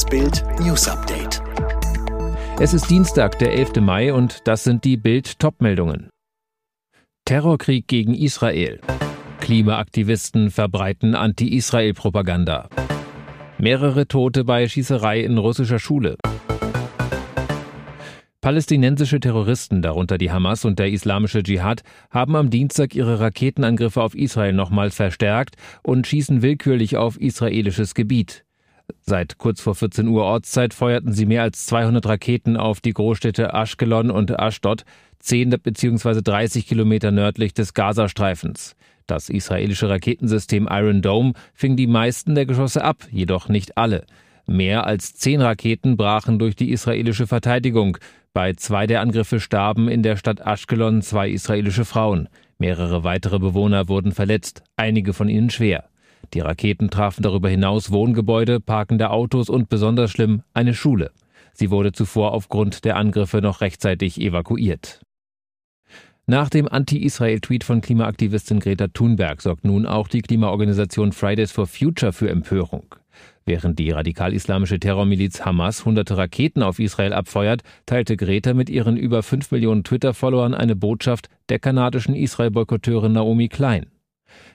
Das Bild News Update. Es ist Dienstag, der 11. Mai und das sind die Bild Topmeldungen. Terrorkrieg gegen Israel. Klimaaktivisten verbreiten Anti-Israel-Propaganda. Mehrere Tote bei Schießerei in russischer Schule. Palästinensische Terroristen, darunter die Hamas und der Islamische Dschihad, haben am Dienstag ihre Raketenangriffe auf Israel nochmals verstärkt und schießen willkürlich auf israelisches Gebiet. Seit kurz vor 14 Uhr Ortszeit feuerten sie mehr als 200 Raketen auf die Großstädte Ashkelon und Ashdod, 10 bzw. 30 Kilometer nördlich des Gazastreifens. Das israelische Raketensystem Iron Dome fing die meisten der Geschosse ab, jedoch nicht alle. Mehr als zehn Raketen brachen durch die israelische Verteidigung. Bei zwei der Angriffe starben in der Stadt Ashkelon zwei israelische Frauen. Mehrere weitere Bewohner wurden verletzt, einige von ihnen schwer. Die Raketen trafen darüber hinaus Wohngebäude, parkende Autos und besonders schlimm eine Schule. Sie wurde zuvor aufgrund der Angriffe noch rechtzeitig evakuiert. Nach dem Anti-Israel-Tweet von Klimaaktivistin Greta Thunberg sorgt nun auch die Klimaorganisation Fridays for Future für Empörung. Während die radikal-islamische Terrormiliz Hamas hunderte Raketen auf Israel abfeuert, teilte Greta mit ihren über fünf Millionen Twitter-Followern eine Botschaft der kanadischen Israel-Boykotteurin Naomi Klein.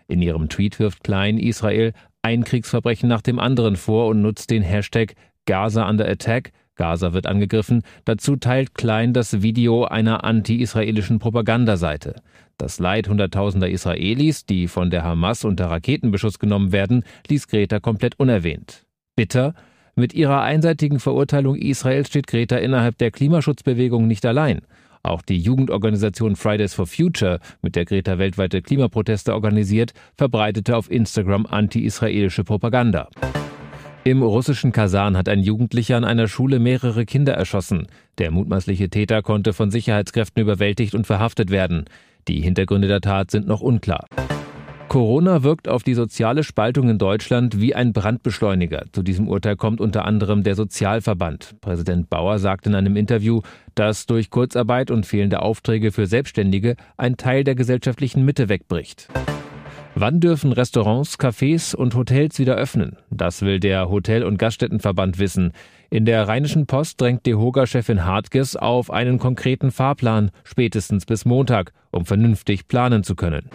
In ihrem Tweet wirft Klein Israel ein Kriegsverbrechen nach dem anderen vor und nutzt den Hashtag Gaza under Attack, Gaza wird angegriffen. Dazu teilt Klein das Video einer anti-israelischen Propagandaseite. Das Leid hunderttausender Israelis, die von der Hamas unter Raketenbeschuss genommen werden, ließ Greta komplett unerwähnt. Bitter, mit ihrer einseitigen Verurteilung Israels steht Greta innerhalb der Klimaschutzbewegung nicht allein. Auch die Jugendorganisation Fridays for Future, mit der Greta weltweite Klimaproteste organisiert, verbreitete auf Instagram anti-israelische Propaganda. Im russischen Kasan hat ein Jugendlicher an einer Schule mehrere Kinder erschossen. Der mutmaßliche Täter konnte von Sicherheitskräften überwältigt und verhaftet werden. Die Hintergründe der Tat sind noch unklar. Corona wirkt auf die soziale Spaltung in Deutschland wie ein Brandbeschleuniger. Zu diesem Urteil kommt unter anderem der Sozialverband. Präsident Bauer sagt in einem Interview, dass durch Kurzarbeit und fehlende Aufträge für Selbstständige ein Teil der gesellschaftlichen Mitte wegbricht. Wann dürfen Restaurants, Cafés und Hotels wieder öffnen? Das will der Hotel- und Gaststättenverband wissen. In der Rheinischen Post drängt DEHOGA-Chefin Hartges auf einen konkreten Fahrplan, spätestens bis Montag, um vernünftig planen zu können.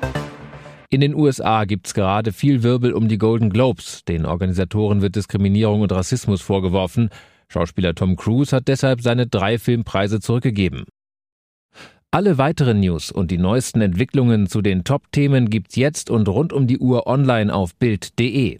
In den USA gibt's gerade viel Wirbel um die Golden Globes. Den Organisatoren wird Diskriminierung und Rassismus vorgeworfen. Schauspieler Tom Cruise hat deshalb seine drei Filmpreise zurückgegeben. Alle weiteren News und die neuesten Entwicklungen zu den Top-Themen gibt's jetzt und rund um die Uhr online auf Bild.de.